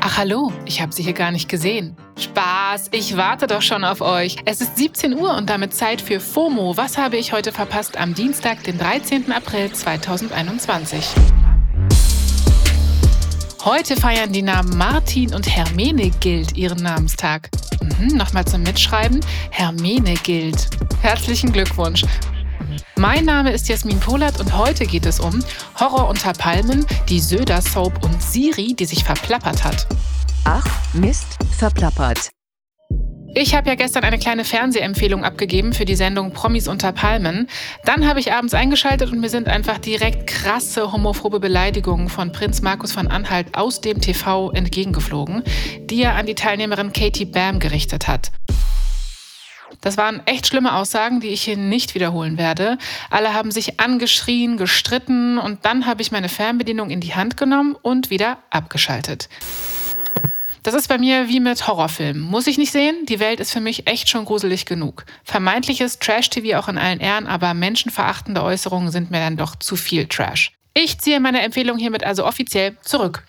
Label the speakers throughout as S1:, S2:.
S1: Ach hallo, ich habe Sie hier gar nicht gesehen. Spaß, ich warte doch schon auf euch. Es ist 17 Uhr und damit Zeit für FOMO. Was habe ich heute verpasst am Dienstag, den 13. April 2021? Heute feiern die Namen Martin und Hermenegild ihren Namenstag. Mhm, Nochmal zum Mitschreiben. Hermenegild. Herzlichen Glückwunsch. Mein Name ist Jasmin Polat und heute geht es um Horror unter Palmen, die Söder-Soap und Siri, die sich verplappert hat.
S2: Ach, Mist, verplappert.
S1: Ich habe ja gestern eine kleine Fernsehempfehlung abgegeben für die Sendung Promis unter Palmen. Dann habe ich abends eingeschaltet und mir sind einfach direkt krasse homophobe Beleidigungen von Prinz Markus von Anhalt aus dem TV entgegengeflogen, die er an die Teilnehmerin Katie Bam gerichtet hat. Das waren echt schlimme Aussagen, die ich hier nicht wiederholen werde. Alle haben sich angeschrien, gestritten und dann habe ich meine Fernbedienung in die Hand genommen und wieder abgeschaltet. Das ist bei mir wie mit Horrorfilmen. Muss ich nicht sehen? Die Welt ist für mich echt schon gruselig genug. Vermeintliches Trash-TV auch in allen Ehren, aber menschenverachtende Äußerungen sind mir dann doch zu viel Trash. Ich ziehe meine Empfehlung hiermit also offiziell zurück.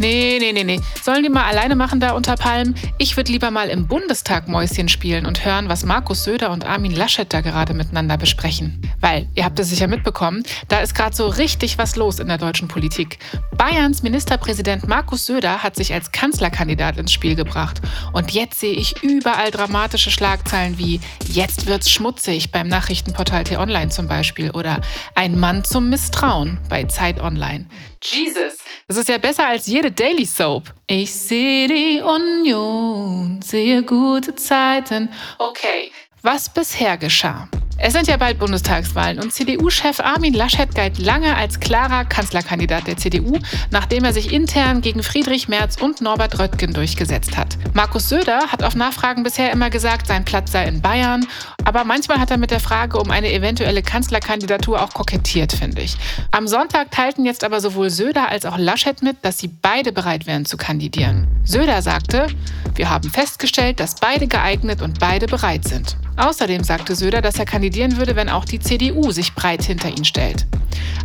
S1: Nee, nee, nee, nee. Sollen die mal alleine machen da unter Palmen? Ich würde lieber mal im Bundestag Mäuschen spielen und hören, was Markus Söder und Armin Laschet da gerade miteinander besprechen. Weil, ihr habt es sicher mitbekommen, da ist gerade so richtig was los in der deutschen Politik. Bayerns Ministerpräsident Markus Söder hat sich als Kanzlerkandidat ins Spiel gebracht. Und jetzt sehe ich überall dramatische Schlagzeilen wie Jetzt wird's schmutzig beim Nachrichtenportal T-Online zum Beispiel oder Ein Mann zum Misstrauen bei Zeit Online. Jesus, das ist ja besser als jede Daily Soap. Ich sehe die Union, sehe gute Zeiten. Okay, was bisher geschah. Es sind ja bald Bundestagswahlen und CDU-Chef Armin Laschet galt lange als klarer Kanzlerkandidat der CDU, nachdem er sich intern gegen Friedrich Merz und Norbert Röttgen durchgesetzt hat. Markus Söder hat auf Nachfragen bisher immer gesagt, sein Platz sei in Bayern, aber manchmal hat er mit der Frage um eine eventuelle Kanzlerkandidatur auch kokettiert, finde ich. Am Sonntag teilten jetzt aber sowohl Söder als auch Laschet mit, dass sie beide bereit wären zu kandidieren. Söder sagte, wir haben festgestellt, dass beide geeignet und beide bereit sind. Außerdem sagte Söder, dass er kandidieren würde, wenn auch die CDU sich breit hinter ihn stellt.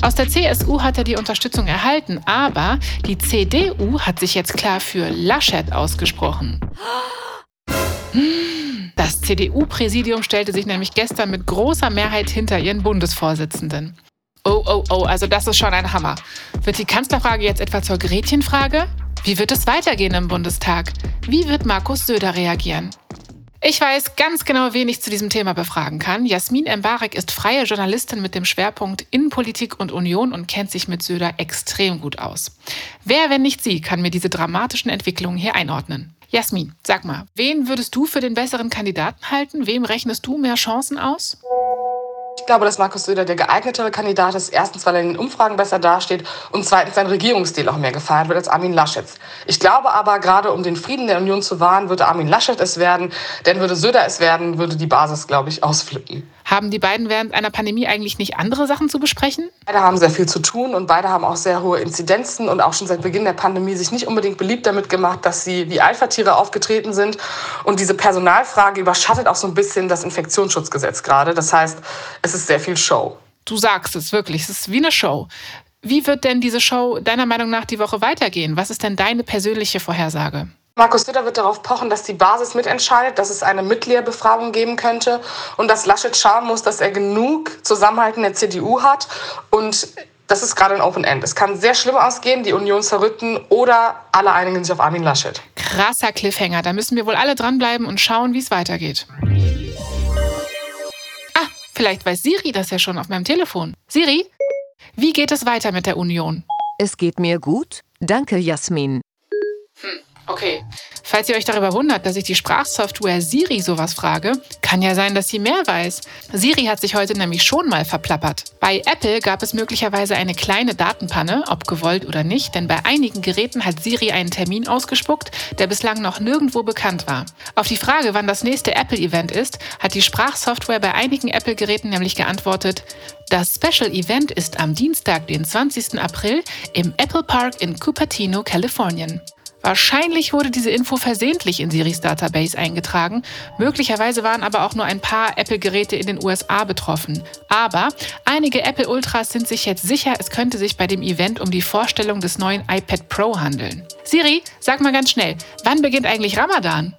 S1: Aus der CSU hat er die Unterstützung erhalten, aber die CDU hat sich jetzt klar für Laschet ausgesprochen. Das CDU-Präsidium stellte sich nämlich gestern mit großer Mehrheit hinter ihren Bundesvorsitzenden. Oh, oh, oh, also das ist schon ein Hammer. Wird die Kanzlerfrage jetzt etwa zur Gretchenfrage? Wie wird es weitergehen im Bundestag? Wie wird Markus Söder reagieren? Ich weiß ganz genau, wen ich zu diesem Thema befragen kann. Jasmin Embarek ist freie Journalistin mit dem Schwerpunkt Innenpolitik und Union und kennt sich mit Söder extrem gut aus. Wer, wenn nicht sie, kann mir diese dramatischen Entwicklungen hier einordnen? Jasmin, sag mal, wen würdest du für den besseren Kandidaten halten? Wem rechnest du mehr Chancen aus?
S3: Ich glaube, dass Markus Söder der geeignetere Kandidat ist. Erstens, weil er in den Umfragen besser dasteht und zweitens sein Regierungsstil auch mehr gefeiert wird als Armin Laschet. Ich glaube aber, gerade um den Frieden der Union zu wahren, würde Armin Laschet es werden. Denn würde Söder es werden, würde die Basis, glaube ich, ausflippen.
S1: Haben die beiden während einer Pandemie eigentlich nicht andere Sachen zu besprechen?
S3: Beide haben sehr viel zu tun und beide haben auch sehr hohe Inzidenzen und auch schon seit Beginn der Pandemie sich nicht unbedingt beliebt damit gemacht, dass sie wie Alpha-Tiere aufgetreten sind. Und diese Personalfrage überschattet auch so ein bisschen das Infektionsschutzgesetz gerade. Das heißt, es ist sehr viel Show.
S1: Du sagst es wirklich, es ist wie eine Show. Wie wird denn diese Show deiner Meinung nach die Woche weitergehen? Was ist denn deine persönliche Vorhersage?
S3: Markus Söder wird darauf pochen, dass die Basis mitentscheidet, dass es eine Mitgliederbefragung geben könnte und dass Laschet schauen muss, dass er genug Zusammenhalt in der CDU hat. Und das ist gerade ein Open End. Es kann sehr schlimm ausgehen, die Union zerrütten oder alle einigen sich auf Armin Laschet.
S1: Krasser Cliffhanger. Da müssen wir wohl alle dranbleiben und schauen, wie es weitergeht. Ah, vielleicht weiß Siri das ja schon auf meinem Telefon. Siri, wie geht es weiter mit der Union?
S2: Es geht mir gut. Danke, Jasmin.
S1: Okay. Falls ihr euch darüber wundert, dass ich die Sprachsoftware Siri sowas frage, kann ja sein, dass sie mehr weiß. Siri hat sich heute nämlich schon mal verplappert. Bei Apple gab es möglicherweise eine kleine Datenpanne, ob gewollt oder nicht, denn bei einigen Geräten hat Siri einen Termin ausgespuckt, der bislang noch nirgendwo bekannt war. Auf die Frage, wann das nächste Apple-Event ist, hat die Sprachsoftware bei einigen Apple-Geräten nämlich geantwortet, das Special Event ist am Dienstag, den 20. April im Apple Park in Cupertino, Kalifornien. Wahrscheinlich wurde diese Info versehentlich in Siris Database eingetragen. Möglicherweise waren aber auch nur ein paar Apple-Geräte in den USA betroffen. Aber einige Apple Ultras sind sich jetzt sicher, es könnte sich bei dem Event um die Vorstellung des neuen iPad Pro handeln. Siri, sag mal ganz schnell, wann beginnt eigentlich Ramadan?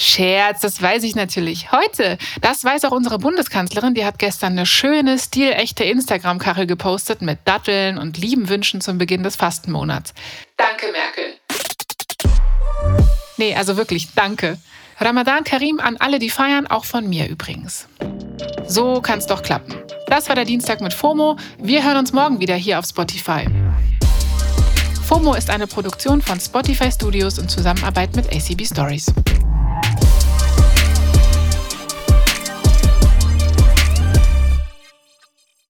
S1: Scherz, das weiß ich natürlich. Heute. Das weiß auch unsere Bundeskanzlerin. Die hat gestern eine schöne, stilechte Instagram-Kachel gepostet mit Datteln und lieben Wünschen zum Beginn des Fastenmonats. Danke, Merkel. Nee, also wirklich, danke. Ramadan Karim an alle, die feiern, auch von mir übrigens. So kann's doch klappen. Das war der Dienstag mit FOMO. Wir hören uns morgen wieder hier auf Spotify. FOMO ist eine Produktion von Spotify Studios in Zusammenarbeit mit ACB Stories.